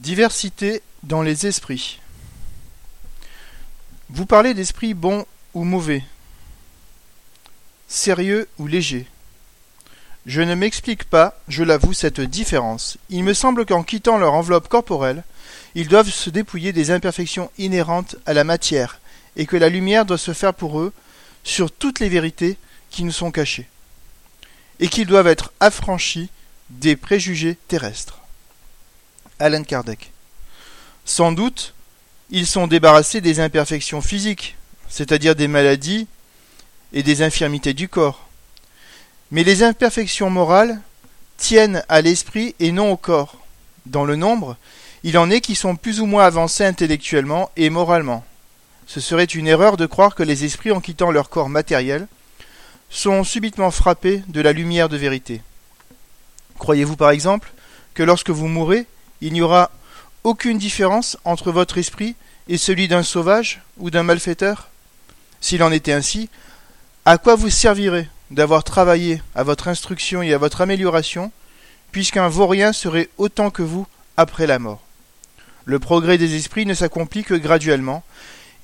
Diversité dans les esprits. Vous parlez d'esprit bon ou mauvais, sérieux ou léger. Je ne m'explique pas, je l'avoue, cette différence. Il me semble qu'en quittant leur enveloppe corporelle, ils doivent se dépouiller des imperfections inhérentes à la matière, et que la lumière doit se faire pour eux sur toutes les vérités qui nous sont cachées, et qu'ils doivent être affranchis des préjugés terrestres. Alan Kardec. Sans doute, ils sont débarrassés des imperfections physiques, c'est-à-dire des maladies et des infirmités du corps. Mais les imperfections morales tiennent à l'esprit et non au corps. Dans le nombre, il en est qui sont plus ou moins avancés intellectuellement et moralement. Ce serait une erreur de croire que les esprits, en quittant leur corps matériel, sont subitement frappés de la lumière de vérité. Croyez-vous par exemple que lorsque vous mourrez, il n'y aura aucune différence entre votre esprit et celui d'un sauvage ou d'un malfaiteur S'il en était ainsi, à quoi vous servirait d'avoir travaillé à votre instruction et à votre amélioration, puisqu'un vaurien serait autant que vous après la mort? Le progrès des esprits ne s'accomplit que graduellement,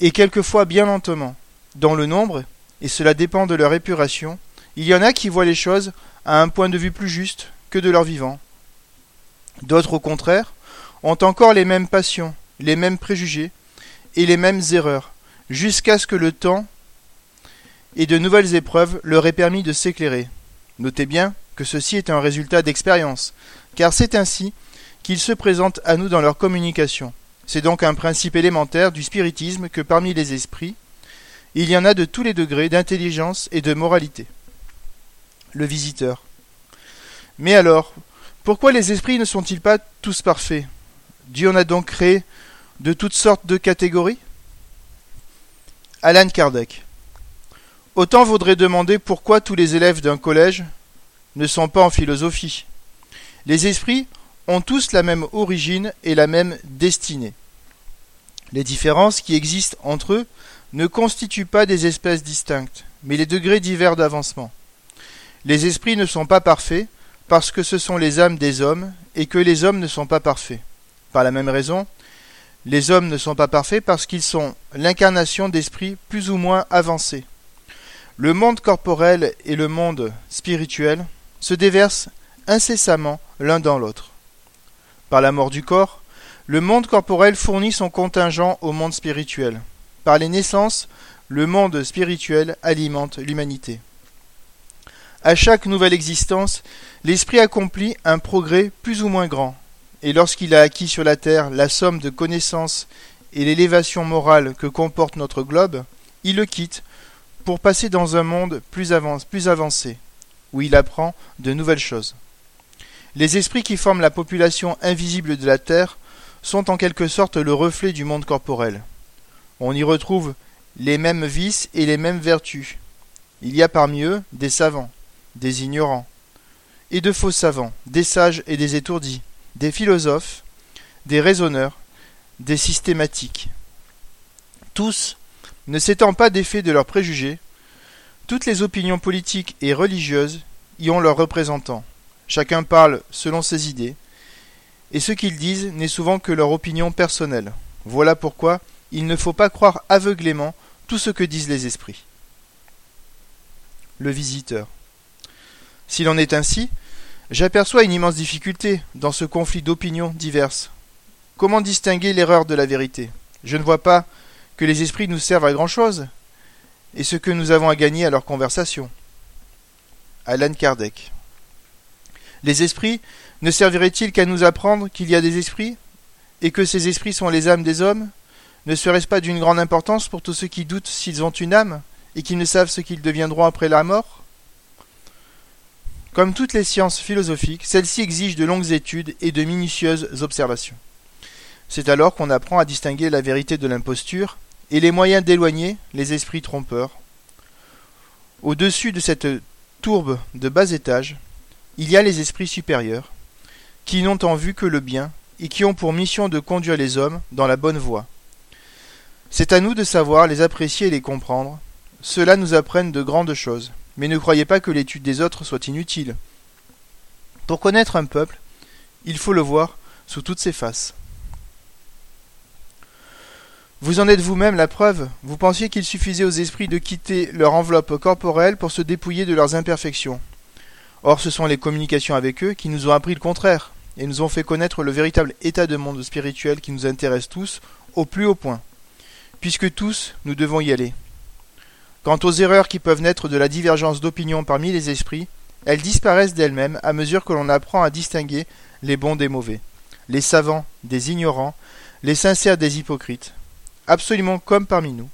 et quelquefois bien lentement. Dans le nombre, et cela dépend de leur épuration, il y en a qui voient les choses à un point de vue plus juste que de leur vivant. D'autres, au contraire, ont encore les mêmes passions, les mêmes préjugés et les mêmes erreurs, jusqu'à ce que le temps et de nouvelles épreuves leur aient permis de s'éclairer. Notez bien que ceci est un résultat d'expérience, car c'est ainsi qu'ils se présentent à nous dans leur communication. C'est donc un principe élémentaire du spiritisme que parmi les esprits, il y en a de tous les degrés d'intelligence et de moralité. Le visiteur. Mais alors, pourquoi les esprits ne sont-ils pas tous parfaits? Dieu en a donc créé de toutes sortes de catégories? Alan Kardec. Autant vaudrait demander pourquoi tous les élèves d'un collège ne sont pas en philosophie. Les esprits ont tous la même origine et la même destinée. Les différences qui existent entre eux ne constituent pas des espèces distinctes, mais les degrés divers d'avancement. Les esprits ne sont pas parfaits, parce que ce sont les âmes des hommes et que les hommes ne sont pas parfaits. Par la même raison, les hommes ne sont pas parfaits parce qu'ils sont l'incarnation d'esprits plus ou moins avancés. Le monde corporel et le monde spirituel se déversent incessamment l'un dans l'autre. Par la mort du corps, le monde corporel fournit son contingent au monde spirituel. Par les naissances, le monde spirituel alimente l'humanité. À chaque nouvelle existence, l'esprit accomplit un progrès plus ou moins grand, et lorsqu'il a acquis sur la terre la somme de connaissances et l'élévation morale que comporte notre globe, il le quitte pour passer dans un monde plus, avancé, où il apprend de nouvelles choses. Les esprits qui forment la population invisible de la Terre sont en quelque sorte le reflet du monde corporel. On y retrouve les mêmes vices et les mêmes vertus. Il y a parmi eux des savants, des ignorants, et de faux savants, des sages et des étourdis, des philosophes, des raisonneurs, des systématiques. Tous, ne s'étant pas défaits de leurs préjugés, toutes les opinions politiques et religieuses y ont leurs représentants. Chacun parle selon ses idées, et ce qu'ils disent n'est souvent que leur opinion personnelle. Voilà pourquoi il ne faut pas croire aveuglément tout ce que disent les esprits. Le visiteur. S'il en est ainsi, j'aperçois une immense difficulté dans ce conflit d'opinions diverses. Comment distinguer l'erreur de la vérité? Je ne vois pas que les esprits nous servent à grand chose, et ce que nous avons à gagner à leur conversation. Alan Kardec. Les esprits ne serviraient-ils qu'à nous apprendre qu'il y a des esprits, et que ces esprits sont les âmes des hommes? Ne serait-ce pas d'une grande importance pour tous ceux qui doutent s'ils ont une âme, et qui ne savent ce qu'ils deviendront après la mort? Comme toutes les sciences philosophiques, celles-ci exigent de longues études et de minutieuses observations. C'est alors qu'on apprend à distinguer la vérité de l'imposture et les moyens d'éloigner les esprits trompeurs. Au-dessus de cette tourbe de bas étage, il y a les esprits supérieurs, qui n'ont en vue que le bien et qui ont pour mission de conduire les hommes dans la bonne voie. C'est à nous de savoir les apprécier et les comprendre. Cela nous apprennent de grandes choses. Mais ne croyez pas que l'étude des autres soit inutile. Pour connaître un peuple, il faut le voir sous toutes ses faces. Vous en êtes vous-même la preuve. Vous pensiez qu'il suffisait aux esprits de quitter leur enveloppe corporelle pour se dépouiller de leurs imperfections. Or, ce sont les communications avec eux qui nous ont appris le contraire et nous ont fait connaître le véritable état de monde spirituel qui nous intéresse tous au plus haut point, puisque tous nous devons y aller. Quant aux erreurs qui peuvent naître de la divergence d'opinion parmi les esprits, elles disparaissent d'elles-mêmes à mesure que l'on apprend à distinguer les bons des mauvais, les savants des ignorants, les sincères des hypocrites, absolument comme parmi nous.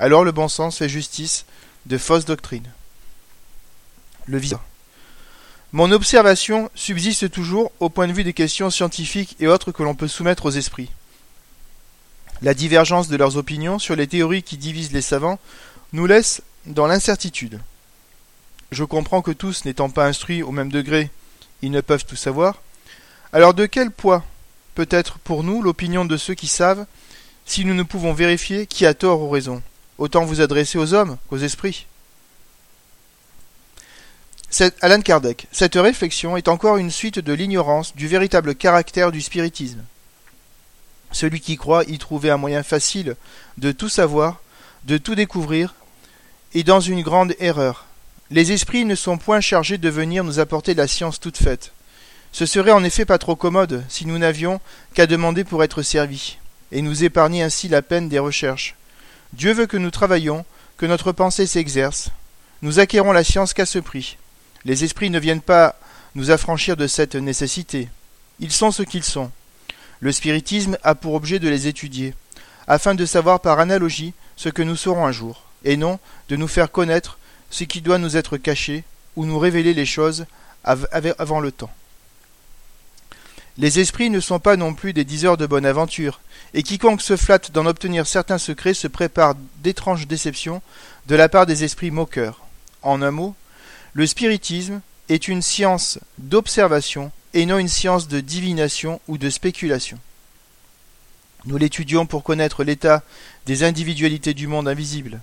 Alors le bon sens fait justice de fausses doctrines. Le visa. Mon observation subsiste toujours au point de vue des questions scientifiques et autres que l'on peut soumettre aux esprits. La divergence de leurs opinions sur les théories qui divisent les savants nous laisse dans l'incertitude. Je comprends que tous, n'étant pas instruits au même degré, ils ne peuvent tout savoir. Alors de quel poids peut être pour nous l'opinion de ceux qui savent si nous ne pouvons vérifier qui a tort ou raison, autant vous adresser aux hommes qu'aux esprits. Alan Kardec, cette réflexion est encore une suite de l'ignorance du véritable caractère du spiritisme. Celui qui croit y trouver un moyen facile de tout savoir, de tout découvrir, est dans une grande erreur. Les esprits ne sont point chargés de venir nous apporter la science toute faite. Ce serait en effet pas trop commode si nous n'avions qu'à demander pour être servis et nous épargner ainsi la peine des recherches. Dieu veut que nous travaillions, que notre pensée s'exerce. Nous acquérons la science qu'à ce prix. Les esprits ne viennent pas nous affranchir de cette nécessité. Ils sont ce qu'ils sont. Le spiritisme a pour objet de les étudier, afin de savoir par analogie ce que nous saurons un jour, et non de nous faire connaître ce qui doit nous être caché, ou nous révéler les choses avant le temps. Les esprits ne sont pas non plus des diseurs de bonne aventure, et quiconque se flatte d'en obtenir certains secrets se prépare d'étranges déceptions de la part des esprits moqueurs. En un mot, le spiritisme est une science d'observation et non une science de divination ou de spéculation. Nous l'étudions pour connaître l'état des individualités du monde invisible,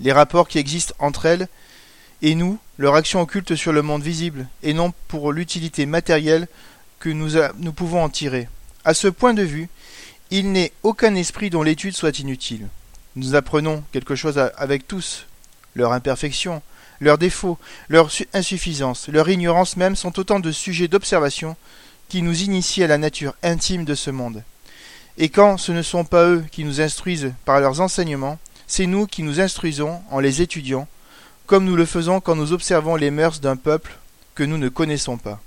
les rapports qui existent entre elles et nous, leur action occulte sur le monde visible, et non pour l'utilité matérielle que nous, nous pouvons en tirer. À ce point de vue, il n'est aucun esprit dont l'étude soit inutile. Nous apprenons quelque chose avec tous. Leur imperfection, leurs défauts, leur insuffisance, leur ignorance même sont autant de sujets d'observation qui nous initient à la nature intime de ce monde. Et quand ce ne sont pas eux qui nous instruisent par leurs enseignements, c'est nous qui nous instruisons en les étudiant, comme nous le faisons quand nous observons les mœurs d'un peuple que nous ne connaissons pas.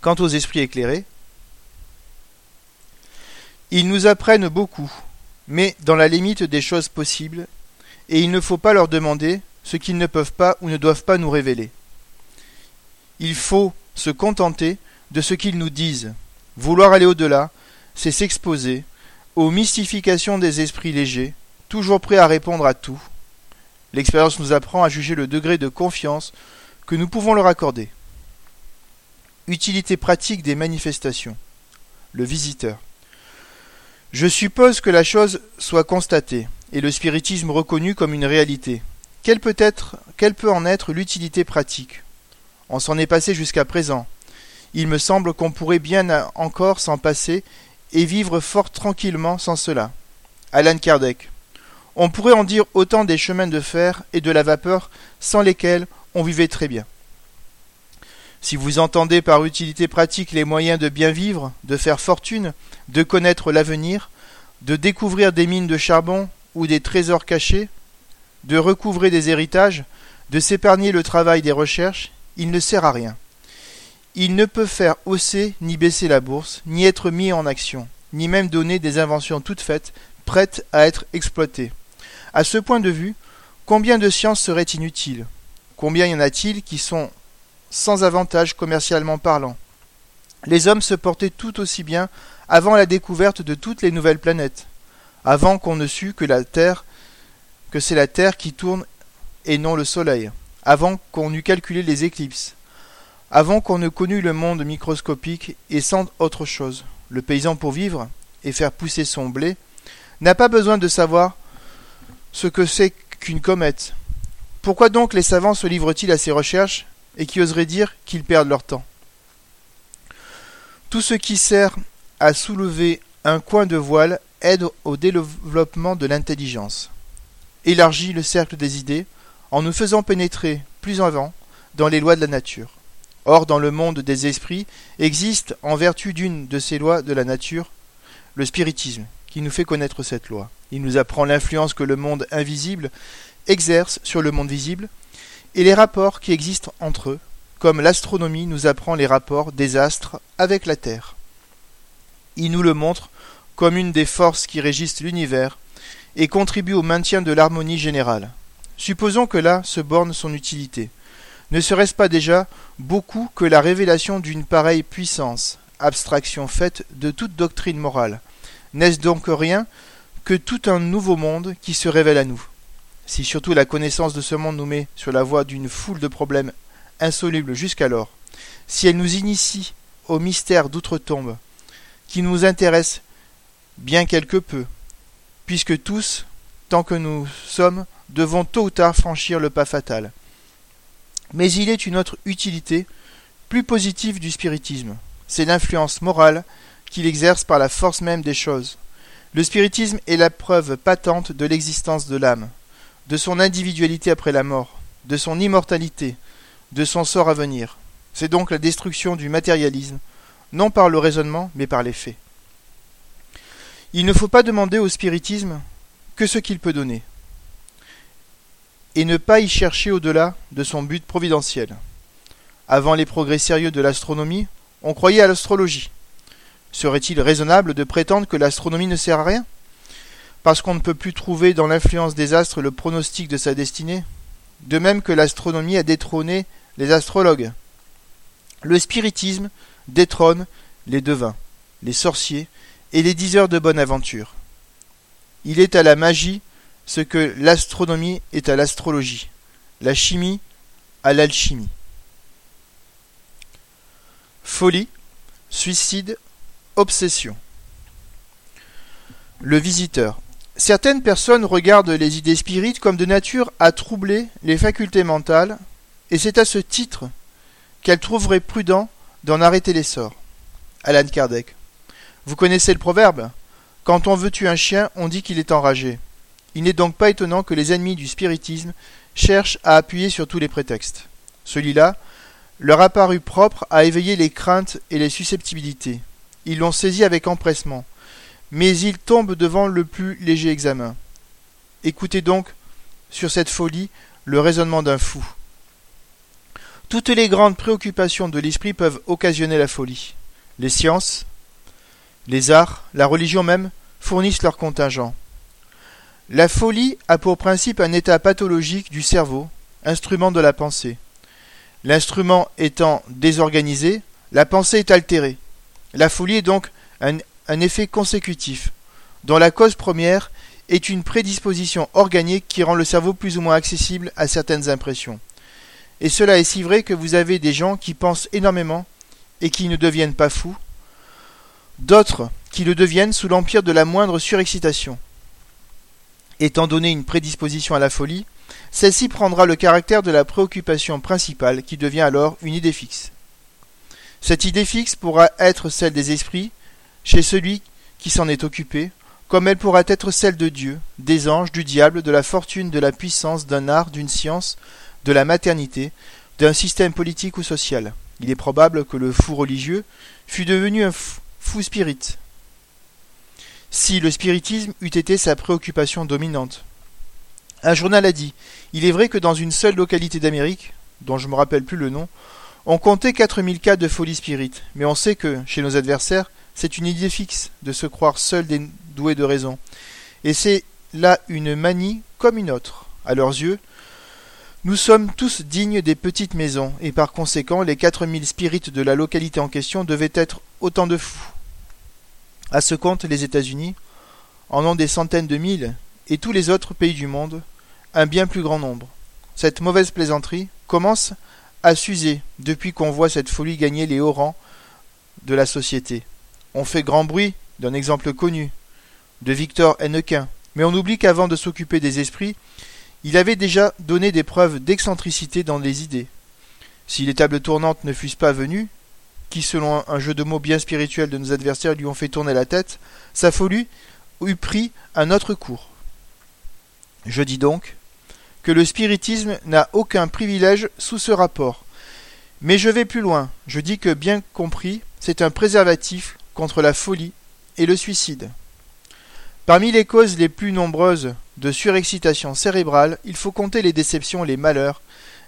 Quant aux esprits éclairés, ils nous apprennent beaucoup, mais dans la limite des choses possibles, et il ne faut pas leur demander ce qu'ils ne peuvent pas ou ne doivent pas nous révéler. Il faut se contenter de ce qu'ils nous disent. Vouloir aller au-delà, c'est s'exposer aux mystifications des esprits légers, toujours prêts à répondre à tout. L'expérience nous apprend à juger le degré de confiance que nous pouvons leur accorder. Utilité pratique des manifestations. Le visiteur. Je suppose que la chose soit constatée, et le spiritisme reconnu comme une réalité. Quelle peut, être, quelle peut en être l'utilité pratique? On s'en est passé jusqu'à présent. Il me semble qu'on pourrait bien encore s'en passer et vivre fort tranquillement sans cela. Alan Kardec. On pourrait en dire autant des chemins de fer et de la vapeur sans lesquels on vivait très bien. Si vous entendez par utilité pratique les moyens de bien vivre, de faire fortune, de connaître l'avenir, de découvrir des mines de charbon ou des trésors cachés, de recouvrer des héritages, de s'épargner le travail des recherches, il ne sert à rien. Il ne peut faire hausser ni baisser la bourse, ni être mis en action, ni même donner des inventions toutes faites, prêtes à être exploitées. À ce point de vue, combien de sciences seraient inutiles? Combien y en a-t-il qui sont sans avantage commercialement parlant? Les hommes se portaient tout aussi bien avant la découverte de toutes les nouvelles planètes, avant qu'on ne sût que la Terre, que c'est la Terre qui tourne et non le Soleil, avant qu'on eût calculé les éclipses, avant qu'on ne connût le monde microscopique et sans autre chose. Le paysan pour vivre et faire pousser son blé n'a pas besoin de savoir ce que c'est qu'une comète. Pourquoi donc les savants se livrent-ils à ces recherches et qui oseraient dire qu'ils perdent leur temps? Tout ce qui sert à soulever un coin de voile aide au développement de l'intelligence, élargit le cercle des idées en nous faisant pénétrer plus avant dans les lois de la nature. Or, dans le monde des esprits existe, en vertu d'une de ces lois de la nature, le spiritisme, qui nous fait connaître cette loi. Il nous apprend l'influence que le monde invisible exerce sur le monde visible et les rapports qui existent entre eux, comme l'astronomie nous apprend les rapports des astres avec la Terre. Il nous le montre comme une des forces qui régissent l'univers et contribue au maintien de l'harmonie générale. Supposons que là se borne son utilité. Ne serait-ce pas déjà beaucoup que la révélation d'une pareille puissance, abstraction faite de toute doctrine morale? N'est-ce donc rien que tout un nouveau monde qui se révèle à nous Si surtout la connaissance de ce monde nous met sur la voie d'une foule de problèmes insolubles jusqu'alors, si elle nous initie au mystère d'outre-tombe, qui nous intéresse bien quelque peu, puisque tous, tant que nous sommes, devons tôt ou tard franchir le pas fatal. Mais il est une autre utilité, plus positive du spiritisme, c'est l'influence morale qu'il exerce par la force même des choses. Le spiritisme est la preuve patente de l'existence de l'âme, de son individualité après la mort, de son immortalité, de son sort à venir. C'est donc la destruction du matérialisme, non par le raisonnement, mais par les faits. Il ne faut pas demander au spiritisme que ce qu'il peut donner, et ne pas y chercher au-delà de son but providentiel. Avant les progrès sérieux de l'astronomie, on croyait à l'astrologie. Serait-il raisonnable de prétendre que l'astronomie ne sert à rien? Parce qu'on ne peut plus trouver dans l'influence des astres le pronostic de sa destinée? De même que l'astronomie a détrôné les astrologues. Le spiritisme détrône les devins, les sorciers et les diseurs de bonne aventure. Il est à la magie ce que l'astronomie est à l'astrologie, la chimie à l'alchimie. Folie, suicide, obsession. Le visiteur. Certaines personnes regardent les idées spirites comme de nature à troubler les facultés mentales, et c'est à ce titre qu'elles trouveraient prudent d'en arrêter l'essor. Alan Kardec. Vous connaissez le proverbe? Quand on veut tuer un chien, on dit qu'il est enragé. Il n'est donc pas étonnant que les ennemis du spiritisme cherchent à appuyer sur tous les prétextes. Celui-là leur a paru propre à éveiller les craintes et les susceptibilités. Ils l'ont saisi avec empressement, mais ils tombent devant le plus léger examen. Écoutez donc sur cette folie le raisonnement d'un fou. Toutes les grandes préoccupations de l'esprit peuvent occasionner la folie. Les sciences, les arts, la religion même fournissent leur contingent. La folie a pour principe un état pathologique du cerveau, instrument de la pensée. L'instrument étant désorganisé, la pensée est altérée. La folie est donc un, effet consécutif, dont la cause première est une prédisposition organique qui rend le cerveau plus ou moins accessible à certaines impressions. Et cela est si vrai que vous avez des gens qui pensent énormément et qui ne deviennent pas fous, d'autres qui le deviennent sous l'empire de la moindre surexcitation. Étant donné une prédisposition à la folie, celle-ci prendra le caractère de la préoccupation principale qui devient alors une idée fixe. Cette idée fixe pourra être celle des esprits chez celui qui s'en est occupé, comme elle pourra être celle de Dieu, des anges, du diable, de la fortune, de la puissance, d'un art, d'une science, de la maternité, d'un système politique ou social. Il est probable que le fou religieux fût devenu un fou spirit, si le spiritisme eût été sa préoccupation dominante. Un journal a dit Il est vrai que dans une seule localité d'Amérique, dont je ne me rappelle plus le nom, on comptait 4000 cas de folie spirite, mais on sait que, chez nos adversaires, c'est une idée fixe de se croire seul des doués de raison. Et c'est là une manie comme une autre. À leurs yeux, nous sommes tous dignes des petites maisons, et par conséquent, les 4000 spirites de la localité en question devaient être autant de fous. À ce compte, les États-Unis en ont des centaines de mille, et tous les autres pays du monde un bien plus grand nombre. Cette mauvaise plaisanterie commence à s'user depuis qu'on voit cette folie gagner les hauts rangs de la société. On fait grand bruit d'un exemple connu, de Victor Hennequin, mais on oublie qu'avant de s'occuper des esprits, il avait déjà donné des preuves d'excentricité dans les idées. Si les tables tournantes ne fussent pas venues, qui, selon un jeu de mots bien spirituel de nos adversaires, lui ont fait tourner la tête, sa folie eût pris un autre cours. Je dis donc que le spiritisme n'a aucun privilège sous ce rapport. Mais je vais plus loin, je dis que bien compris, c'est un préservatif contre la folie et le suicide. Parmi les causes les plus nombreuses de surexcitation cérébrale, il faut compter les déceptions, les malheurs,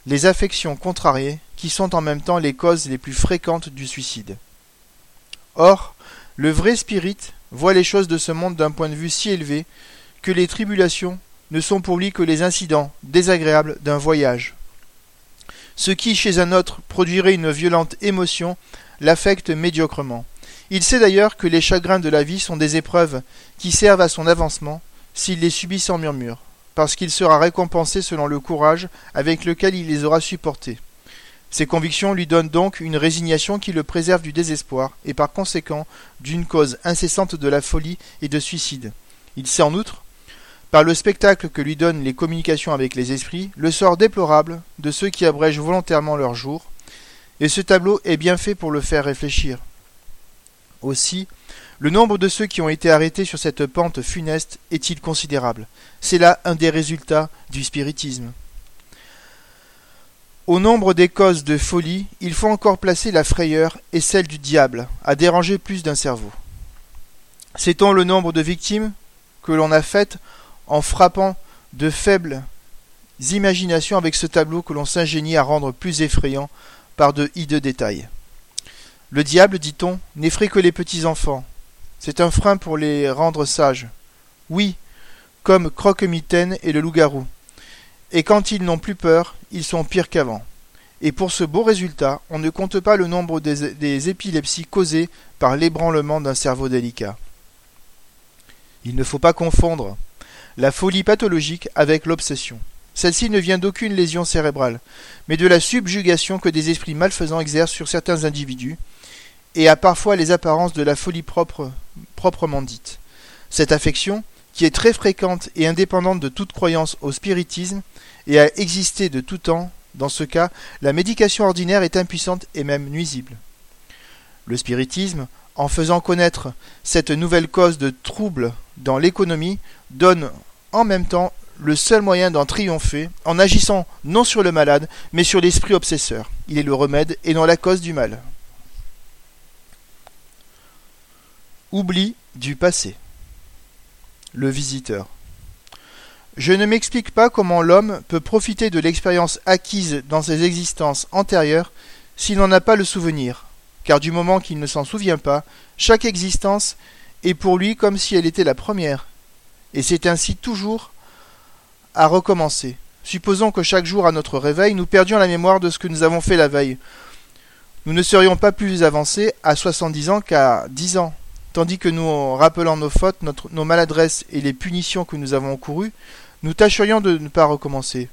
les affections contrariées, qui sont en même temps les causes les plus fréquentes du suicide. Or, le vrai spirit voit les choses de ce monde d'un point de vue si élevé que les tribulations ne sont pour lui que les incidents désagréables d'un voyage. Ce qui, chez un autre, produirait une violente émotion, l'affecte médiocrement. Il sait d'ailleurs que les chagrins de la vie sont des épreuves qui servent à son avancement s'il les subit sans murmure, parce qu'il sera récompensé selon le courage avec lequel il les aura supportés. Ces convictions lui donnent donc une résignation qui le préserve du désespoir et par conséquent d'une cause incessante de la folie et de suicide. Il sait en outre, par le spectacle que lui donnent les communications avec les esprits, le sort déplorable de ceux qui abrègent volontairement leur jour, et ce tableau est bien fait pour le faire réfléchir. Aussi, le nombre de ceux qui ont été arrêtés sur cette pente funeste est-il considérable? C'est là un des résultats du spiritisme. Au nombre des causes de folie, il faut encore placer la frayeur et celle du diable, à déranger plus d'un cerveau. Sait-on le nombre de victimes que l'on a faites en frappant de faibles imaginations avec ce tableau que l'on s'ingénie à rendre plus effrayant par de hideux détails le diable, dit-on, n'effraie que les petits enfants. C'est un frein pour les rendre sages. Oui, comme Croque-Mitaine et le loup-garou. Et quand ils n'ont plus peur, ils sont pires qu'avant. Et pour ce beau résultat, on ne compte pas le nombre des, des épilepsies causées par l'ébranlement d'un cerveau délicat. Il ne faut pas confondre la folie pathologique avec l'obsession. Celle-ci ne vient d'aucune lésion cérébrale, mais de la subjugation que des esprits malfaisants exercent sur certains individus, et a parfois les apparences de la folie propre, proprement dite. Cette affection, qui est très fréquente et indépendante de toute croyance au spiritisme, et a existé de tout temps, dans ce cas, la médication ordinaire est impuissante et même nuisible. Le spiritisme, en faisant connaître cette nouvelle cause de trouble dans l'économie, donne en même temps le seul moyen d'en triompher, en agissant non sur le malade, mais sur l'esprit obsesseur. Il est le remède et non la cause du mal. Oubli du passé. Le visiteur. Je ne m'explique pas comment l'homme peut profiter de l'expérience acquise dans ses existences antérieures s'il n'en a pas le souvenir, car du moment qu'il ne s'en souvient pas, chaque existence est pour lui comme si elle était la première, et c'est ainsi toujours à recommencer. Supposons que chaque jour à notre réveil, nous perdions la mémoire de ce que nous avons fait la veille. Nous ne serions pas plus avancés à soixante-dix ans qu'à dix ans tandis que nous, rappelant nos fautes, nos maladresses et les punitions que nous avons encourues, nous tâcherions de ne pas recommencer.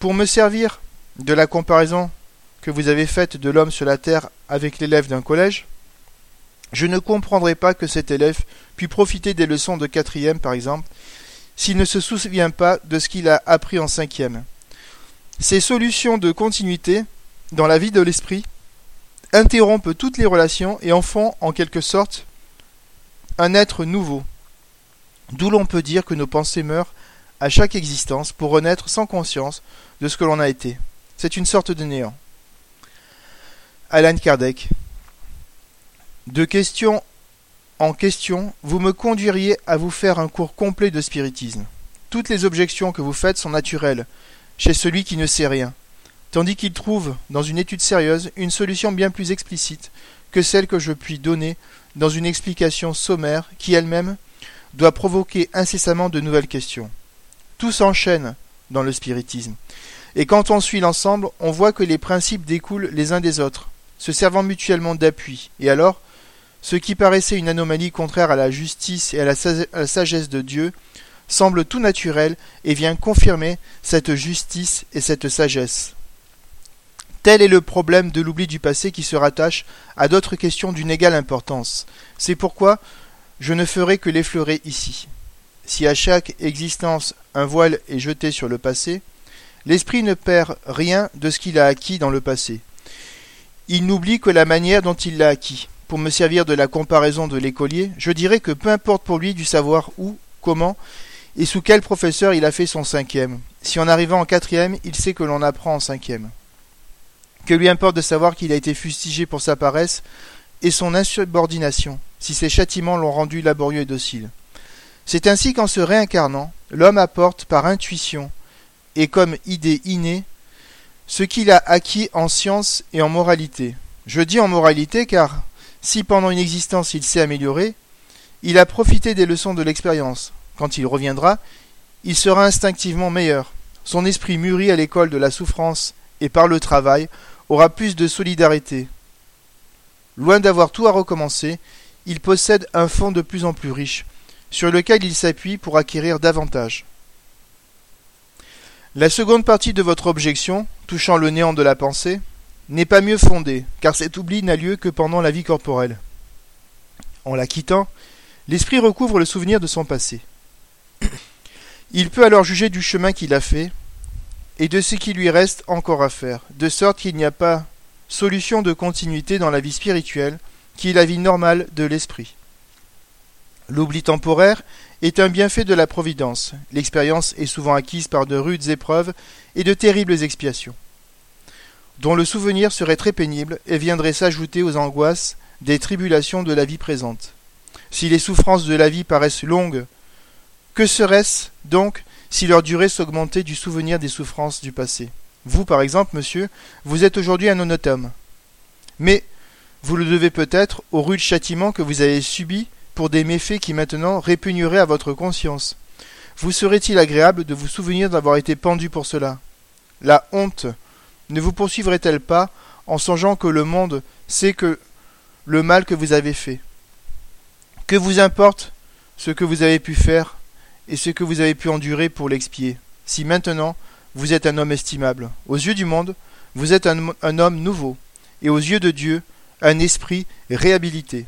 Pour me servir de la comparaison que vous avez faite de l'homme sur la terre avec l'élève d'un collège, je ne comprendrai pas que cet élève puisse profiter des leçons de quatrième, par exemple, s'il ne se souvient pas de ce qu'il a appris en cinquième. Ces solutions de continuité dans la vie de l'esprit interrompent toutes les relations et en font en quelque sorte un être nouveau. D'où l'on peut dire que nos pensées meurent à chaque existence pour renaître sans conscience de ce que l'on a été. C'est une sorte de néant. Alan Kardec. De question en question, vous me conduiriez à vous faire un cours complet de spiritisme. Toutes les objections que vous faites sont naturelles, chez celui qui ne sait rien tandis qu'il trouve, dans une étude sérieuse, une solution bien plus explicite que celle que je puis donner dans une explication sommaire qui elle-même doit provoquer incessamment de nouvelles questions. Tout s'enchaîne dans le spiritisme, et quand on suit l'ensemble, on voit que les principes découlent les uns des autres, se servant mutuellement d'appui, et alors, ce qui paraissait une anomalie contraire à la justice et à la, sagesse de Dieu semble tout naturel et vient confirmer cette justice et cette sagesse. Tel est le problème de l'oubli du passé qui se rattache à d'autres questions d'une égale importance. C'est pourquoi je ne ferai que l'effleurer ici. Si à chaque existence un voile est jeté sur le passé, l'esprit ne perd rien de ce qu'il a acquis dans le passé. Il n'oublie que la manière dont il l'a acquis, pour me servir de la comparaison de l'écolier, je dirais que peu importe pour lui du savoir où, comment et sous quel professeur il a fait son cinquième. Si en arrivant en quatrième, il sait que l'on apprend en cinquième. Que lui importe de savoir qu'il a été fustigé pour sa paresse et son insubordination, si ses châtiments l'ont rendu laborieux et docile. C'est ainsi qu'en se réincarnant, l'homme apporte par intuition et comme idée innée ce qu'il a acquis en science et en moralité. Je dis en moralité car si pendant une existence il s'est amélioré, il a profité des leçons de l'expérience. Quand il reviendra, il sera instinctivement meilleur. Son esprit mûri à l'école de la souffrance et par le travail aura plus de solidarité. Loin d'avoir tout à recommencer, il possède un fond de plus en plus riche, sur lequel il s'appuie pour acquérir davantage. La seconde partie de votre objection, touchant le néant de la pensée, n'est pas mieux fondée, car cet oubli n'a lieu que pendant la vie corporelle. En la quittant, l'esprit recouvre le souvenir de son passé. Il peut alors juger du chemin qu'il a fait et de ce qui lui reste encore à faire, de sorte qu'il n'y a pas solution de continuité dans la vie spirituelle, qui est la vie normale de l'esprit. L'oubli temporaire est un bienfait de la providence. L'expérience est souvent acquise par de rudes épreuves et de terribles expiations, dont le souvenir serait très pénible et viendrait s'ajouter aux angoisses des tribulations de la vie présente. Si les souffrances de la vie paraissent longues, que serait-ce donc si leur durée s'augmentait du souvenir des souffrances du passé? Vous, par exemple, monsieur, vous êtes aujourd'hui un honnête homme. Mais vous le devez peut-être au rude châtiment que vous avez subi pour des méfaits qui maintenant répugneraient à votre conscience. Vous serait-il agréable de vous souvenir d'avoir été pendu pour cela? La honte ne vous poursuivrait-elle pas en songeant que le monde sait que le mal que vous avez fait? Que vous importe ce que vous avez pu faire et ce que vous avez pu endurer pour l'expier, si maintenant vous êtes un homme estimable Aux yeux du monde, vous êtes un, un homme nouveau, et aux yeux de Dieu, un esprit réhabilité.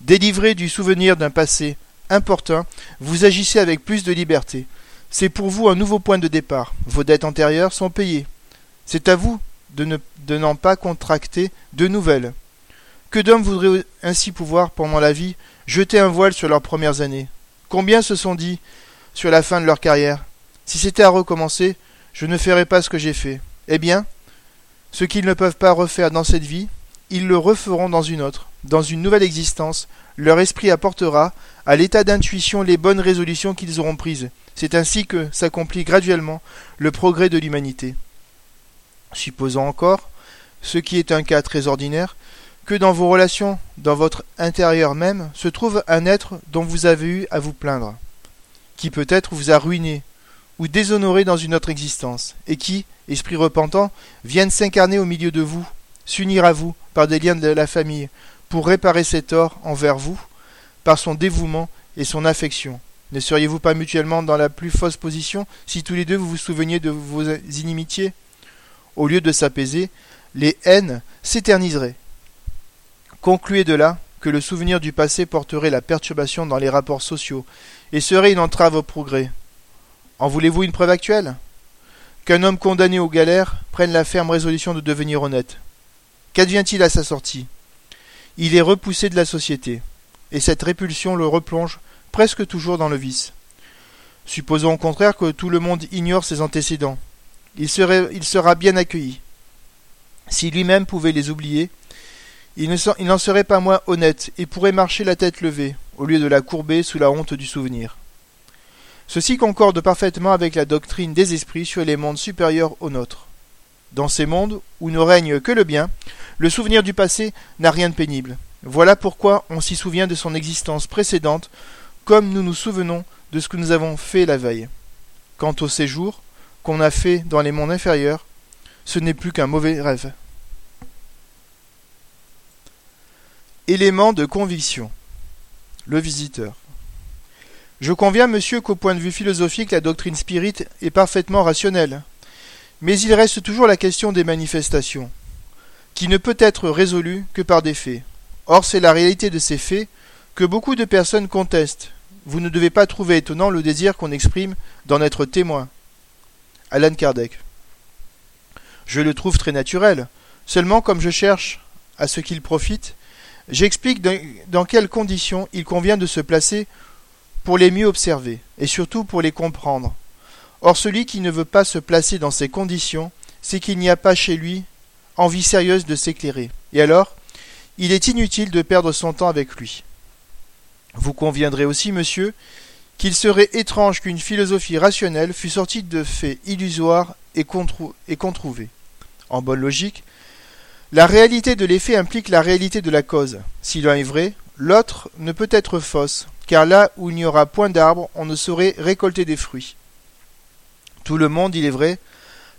Délivré du souvenir d'un passé important, vous agissez avec plus de liberté. C'est pour vous un nouveau point de départ. Vos dettes antérieures sont payées. C'est à vous de ne n'en pas contracter de nouvelles. Que d'hommes voudraient ainsi pouvoir, pendant la vie, jeter un voile sur leurs premières années Combien se sont dit, sur la fin de leur carrière, si c'était à recommencer, je ne ferais pas ce que j'ai fait. Eh bien, ce qu'ils ne peuvent pas refaire dans cette vie, ils le referont dans une autre, dans une nouvelle existence, leur esprit apportera à l'état d'intuition les bonnes résolutions qu'ils auront prises. C'est ainsi que s'accomplit graduellement le progrès de l'humanité. Supposons encore, ce qui est un cas très ordinaire, que dans vos relations, dans votre intérieur même, se trouve un être dont vous avez eu à vous plaindre, qui peut-être vous a ruiné ou déshonoré dans une autre existence, et qui, esprit repentant, vienne s'incarner au milieu de vous, s'unir à vous par des liens de la famille, pour réparer ses torts envers vous, par son dévouement et son affection. Ne seriez-vous pas mutuellement dans la plus fausse position si tous les deux vous vous souveniez de vos inimitiés? Au lieu de s'apaiser, les haines s'éterniseraient. Concluez de là que le souvenir du passé porterait la perturbation dans les rapports sociaux et serait une entrave au progrès. En voulez-vous une preuve actuelle? Qu'un homme condamné aux galères prenne la ferme résolution de devenir honnête. Qu'advient-il à sa sortie? Il est repoussé de la société, et cette répulsion le replonge presque toujours dans le vice. Supposons au contraire que tout le monde ignore ses antécédents. Il, sera bien accueilli. Si lui-même pouvait les oublier, il n'en serait pas moins honnête et pourrait marcher la tête levée, au lieu de la courber sous la honte du souvenir. Ceci concorde parfaitement avec la doctrine des esprits sur les mondes supérieurs aux nôtres. Dans ces mondes où ne règne que le bien, le souvenir du passé n'a rien de pénible. Voilà pourquoi on s'y souvient de son existence précédente, comme nous nous souvenons de ce que nous avons fait la veille. Quant au séjour qu'on a fait dans les mondes inférieurs, ce n'est plus qu'un mauvais rêve. Élément de conviction. Le visiteur. Je conviens, monsieur, qu'au point de vue philosophique, la doctrine spirite est parfaitement rationnelle. Mais il reste toujours la question des manifestations, qui ne peut être résolue que par des faits. Or, c'est la réalité de ces faits que beaucoup de personnes contestent. Vous ne devez pas trouver étonnant le désir qu'on exprime d'en être témoin. Alan Kardec. Je le trouve très naturel. Seulement, comme je cherche à ce qu'il profite, J'explique dans quelles conditions il convient de se placer pour les mieux observer, et surtout pour les comprendre. Or celui qui ne veut pas se placer dans ces conditions, c'est qu'il n'y a pas chez lui envie sérieuse de s'éclairer. Et alors, il est inutile de perdre son temps avec lui. Vous conviendrez aussi, monsieur, qu'il serait étrange qu'une philosophie rationnelle fût sortie de faits illusoires et, controuvés. En bonne logique, la réalité de l'effet implique la réalité de la cause. Si l'un est vrai, l'autre ne peut être fausse, car là où il n'y aura point d'arbre, on ne saurait récolter des fruits. Tout le monde, il est vrai,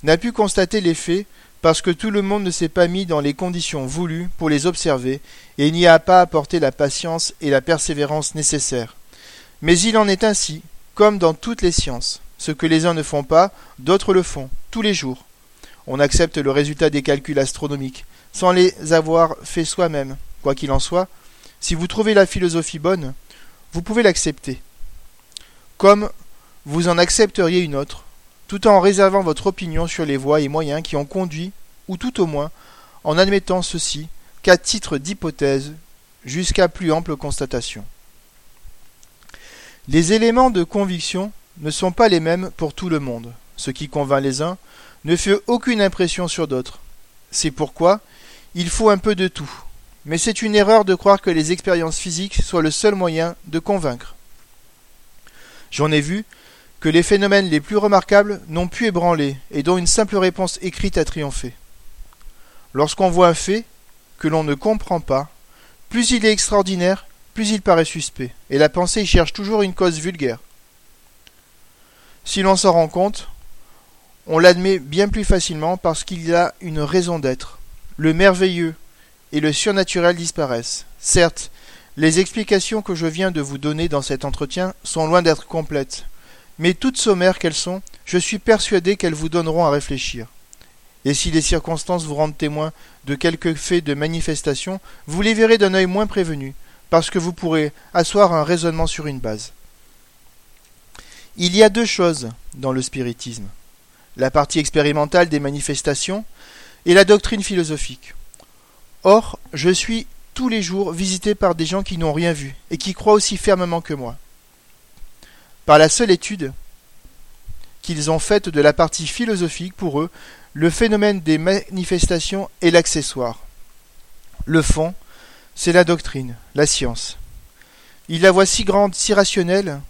n'a pu constater les faits, parce que tout le monde ne s'est pas mis dans les conditions voulues pour les observer, et n'y a pas apporté la patience et la persévérance nécessaires. Mais il en est ainsi, comme dans toutes les sciences. Ce que les uns ne font pas, d'autres le font, tous les jours. On accepte le résultat des calculs astronomiques, sans les avoir faits soi-même. Quoi qu'il en soit, si vous trouvez la philosophie bonne, vous pouvez l'accepter, comme vous en accepteriez une autre, tout en réservant votre opinion sur les voies et moyens qui ont conduit, ou tout au moins en admettant ceci qu'à titre d'hypothèse, jusqu'à plus ample constatation. Les éléments de conviction ne sont pas les mêmes pour tout le monde. Ce qui convainc les uns ne fait aucune impression sur d'autres. C'est pourquoi il faut un peu de tout, mais c'est une erreur de croire que les expériences physiques soient le seul moyen de convaincre. J'en ai vu que les phénomènes les plus remarquables n'ont pu ébranler et dont une simple réponse écrite a triomphé. Lorsqu'on voit un fait que l'on ne comprend pas, plus il est extraordinaire, plus il paraît suspect, et la pensée cherche toujours une cause vulgaire. Si l'on s'en rend compte, on l'admet bien plus facilement parce qu'il a une raison d'être. Le merveilleux et le surnaturel disparaissent. Certes, les explications que je viens de vous donner dans cet entretien sont loin d'être complètes, mais toutes sommaires qu'elles sont, je suis persuadé qu'elles vous donneront à réfléchir. Et si les circonstances vous rendent témoin de quelques faits de manifestation, vous les verrez d'un œil moins prévenu, parce que vous pourrez asseoir un raisonnement sur une base. Il y a deux choses dans le spiritisme la partie expérimentale des manifestations et la doctrine philosophique. Or, je suis tous les jours visité par des gens qui n'ont rien vu et qui croient aussi fermement que moi. Par la seule étude qu'ils ont faite de la partie philosophique, pour eux, le phénomène des manifestations est l'accessoire. Le fond, c'est la doctrine, la science. Ils la voient si grande, si rationnelle,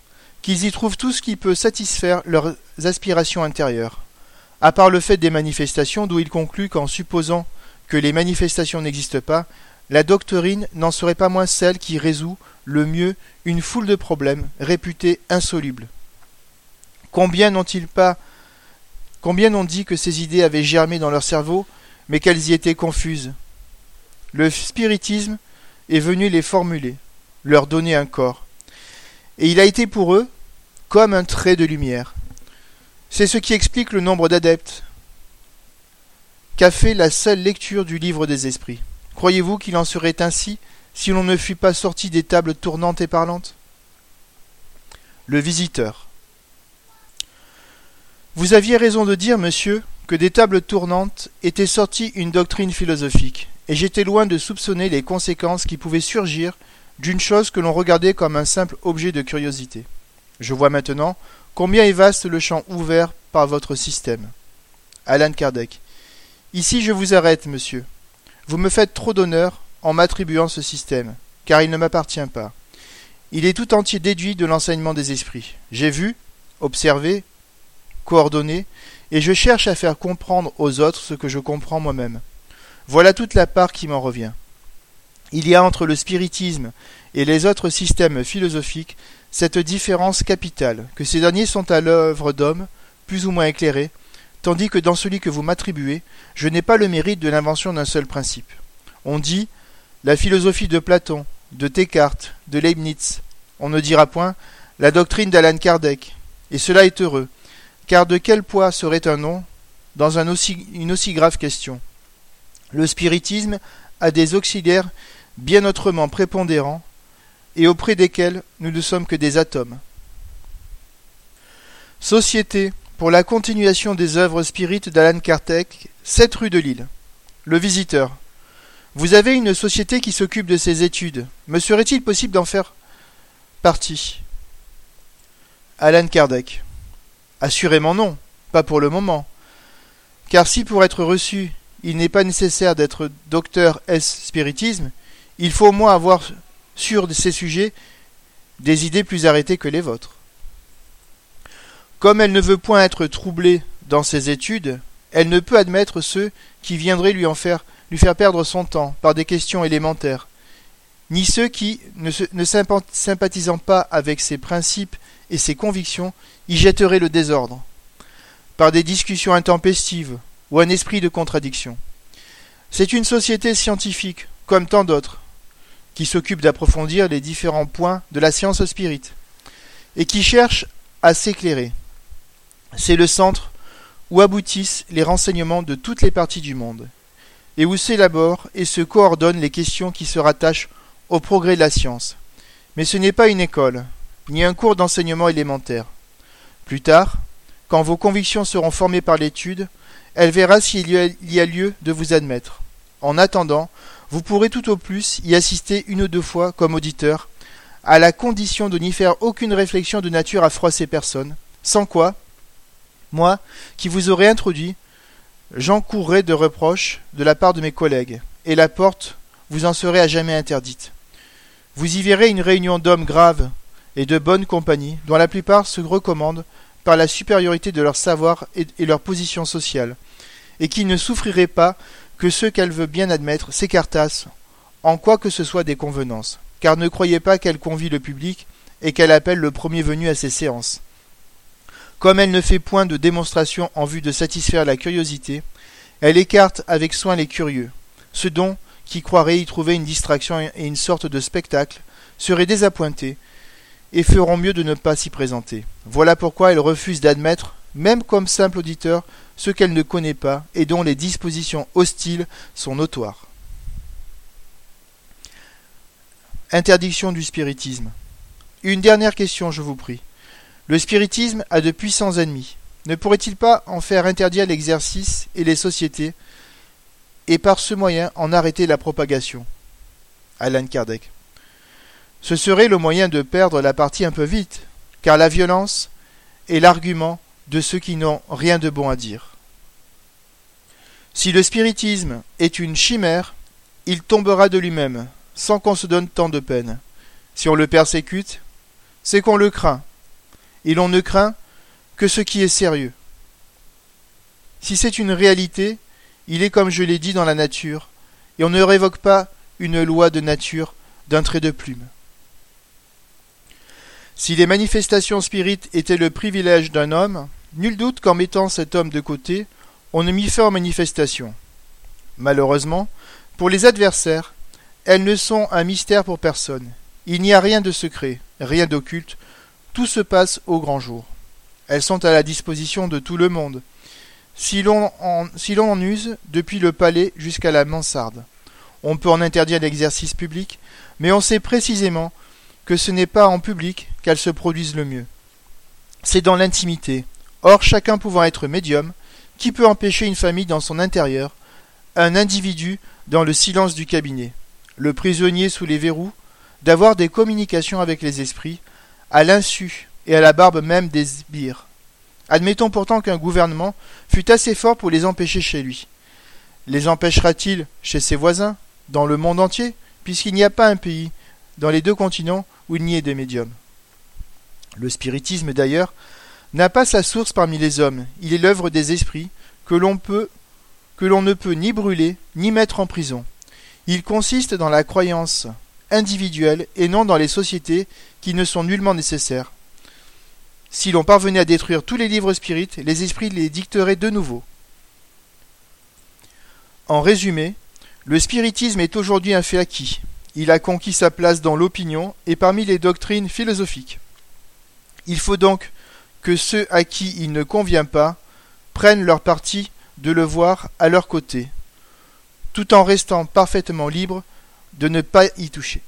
qu'ils y trouvent tout ce qui peut satisfaire leurs aspirations intérieures, à part le fait des manifestations d'où ils concluent qu'en supposant que les manifestations n'existent pas, la doctrine n'en serait pas moins celle qui résout le mieux une foule de problèmes réputés insolubles. Combien n'ont-ils pas Combien n'ont dit que ces idées avaient germé dans leur cerveau, mais qu'elles y étaient confuses? Le spiritisme est venu les formuler, leur donner un corps. Et il a été pour eux comme un trait de lumière. C'est ce qui explique le nombre d'adeptes, qu'a fait la seule lecture du livre des esprits. Croyez-vous qu'il en serait ainsi si l'on ne fût pas sorti des tables tournantes et parlantes? Le visiteur. Vous aviez raison de dire, monsieur, que des tables tournantes était sortie une doctrine philosophique, et j'étais loin de soupçonner les conséquences qui pouvaient surgir d'une chose que l'on regardait comme un simple objet de curiosité. Je vois maintenant combien est vaste le champ ouvert par votre système. Alan Kardec. Ici je vous arrête, monsieur. Vous me faites trop d'honneur en m'attribuant ce système, car il ne m'appartient pas. Il est tout entier déduit de l'enseignement des esprits. J'ai vu, observé, coordonné, et je cherche à faire comprendre aux autres ce que je comprends moi-même. Voilà toute la part qui m'en revient. Il y a entre le spiritisme et les autres systèmes philosophiques cette différence capitale, que ces derniers sont à l'œuvre d'hommes, plus ou moins éclairés, tandis que dans celui que vous m'attribuez, je n'ai pas le mérite de l'invention d'un seul principe. On dit la philosophie de Platon, de Descartes, de Leibniz. On ne dira point la doctrine d'Alan Kardec. Et cela est heureux, car de quel poids serait un nom dans une aussi grave question? Le spiritisme a des auxiliaires bien autrement prépondérants, et auprès desquels nous ne sommes que des atomes. Société pour la continuation des œuvres spirites d'Alan Kardec, 7 rue de Lille. Le visiteur. Vous avez une société qui s'occupe de ces études. Me serait-il possible d'en faire partie? Alan Kardec. Assurément non, pas pour le moment. Car si pour être reçu, il n'est pas nécessaire d'être docteur S spiritisme, il faut au moins avoir sur ces sujets des idées plus arrêtées que les vôtres. Comme elle ne veut point être troublée dans ses études, elle ne peut admettre ceux qui viendraient lui en faire lui faire perdre son temps par des questions élémentaires, ni ceux qui, ne, ne sympathisant pas avec ses principes et ses convictions, y jetteraient le désordre, par des discussions intempestives ou un esprit de contradiction. C'est une société scientifique, comme tant d'autres, qui s'occupe d'approfondir les différents points de la science spirite, et qui cherche à s'éclairer. C'est le centre où aboutissent les renseignements de toutes les parties du monde et où s'élaborent et se coordonnent les questions qui se rattachent au progrès de la science. Mais ce n'est pas une école, ni un cours d'enseignement élémentaire. Plus tard, quand vos convictions seront formées par l'étude, elle verra s'il y a lieu de vous admettre. En attendant, vous pourrez tout au plus y assister une ou deux fois comme auditeur, à la condition de n'y faire aucune réflexion de nature à froisser personne, sans quoi, moi, qui vous aurais introduit, J'encourrai de reproches de la part de mes collègues, et la porte vous en serait à jamais interdite. Vous y verrez une réunion d'hommes graves et de bonne compagnie, dont la plupart se recommandent par la supériorité de leur savoir et, leur position sociale, et qui ne souffriraient pas que ceux qu'elle veut bien admettre s'écartassent en quoi que ce soit des convenances, car ne croyez pas qu'elle convie le public et qu'elle appelle le premier venu à ses séances. Comme elle ne fait point de démonstration en vue de satisfaire la curiosité, elle écarte avec soin les curieux. Ceux dont, qui croiraient y trouver une distraction et une sorte de spectacle, seraient désappointés, et feront mieux de ne pas s'y présenter. Voilà pourquoi elle refuse d'admettre, même comme simple auditeur, ceux qu'elle ne connaît pas et dont les dispositions hostiles sont notoires. Interdiction du spiritisme. Une dernière question, je vous prie. Le spiritisme a de puissants ennemis. Ne pourrait-il pas en faire interdire l'exercice et les sociétés, et par ce moyen en arrêter la propagation? Alan Kardec. Ce serait le moyen de perdre la partie un peu vite, car la violence est l'argument de ceux qui n'ont rien de bon à dire. Si le spiritisme est une chimère, il tombera de lui-même, sans qu'on se donne tant de peine. Si on le persécute, c'est qu'on le craint, et l'on ne craint que ce qui est sérieux. Si c'est une réalité, il est comme je l'ai dit dans la nature, et on ne révoque pas une loi de nature d'un trait de plume. Si les manifestations spirites étaient le privilège d'un homme, nul doute qu'en mettant cet homme de côté, on ne mit fin aux manifestations. Malheureusement, pour les adversaires, elles ne sont un mystère pour personne. Il n'y a rien de secret, rien d'occulte, tout se passe au grand jour. Elles sont à la disposition de tout le monde, si l'on en use, depuis le palais jusqu'à la mansarde. On peut en interdire l'exercice public, mais on sait précisément que ce n'est pas en public qu'elles se produisent le mieux. C'est dans l'intimité. Or, chacun pouvant être médium, qui peut empêcher une famille dans son intérieur, un individu dans le silence du cabinet, le prisonnier sous les verrous, d'avoir des communications avec les esprits, à l'insu et à la barbe même des sbires. Admettons pourtant qu'un gouvernement fût assez fort pour les empêcher chez lui. Les empêchera-t-il chez ses voisins, dans le monde entier, puisqu'il n'y a pas un pays, dans les deux continents, où il n'y ait des médiums Le spiritisme, d'ailleurs, n'a pas sa source parmi les hommes, il est l'œuvre des esprits, que l'on peut que l'on ne peut ni brûler, ni mettre en prison. Il consiste dans la croyance individuelle et non dans les sociétés qui ne sont nullement nécessaires. Si l'on parvenait à détruire tous les livres spirites, les esprits les dicteraient de nouveau. En résumé, le spiritisme est aujourd'hui un fait acquis. Il a conquis sa place dans l'opinion et parmi les doctrines philosophiques. Il faut donc que ceux à qui il ne convient pas prennent leur parti de le voir à leur côté, tout en restant parfaitement libres de ne pas y toucher.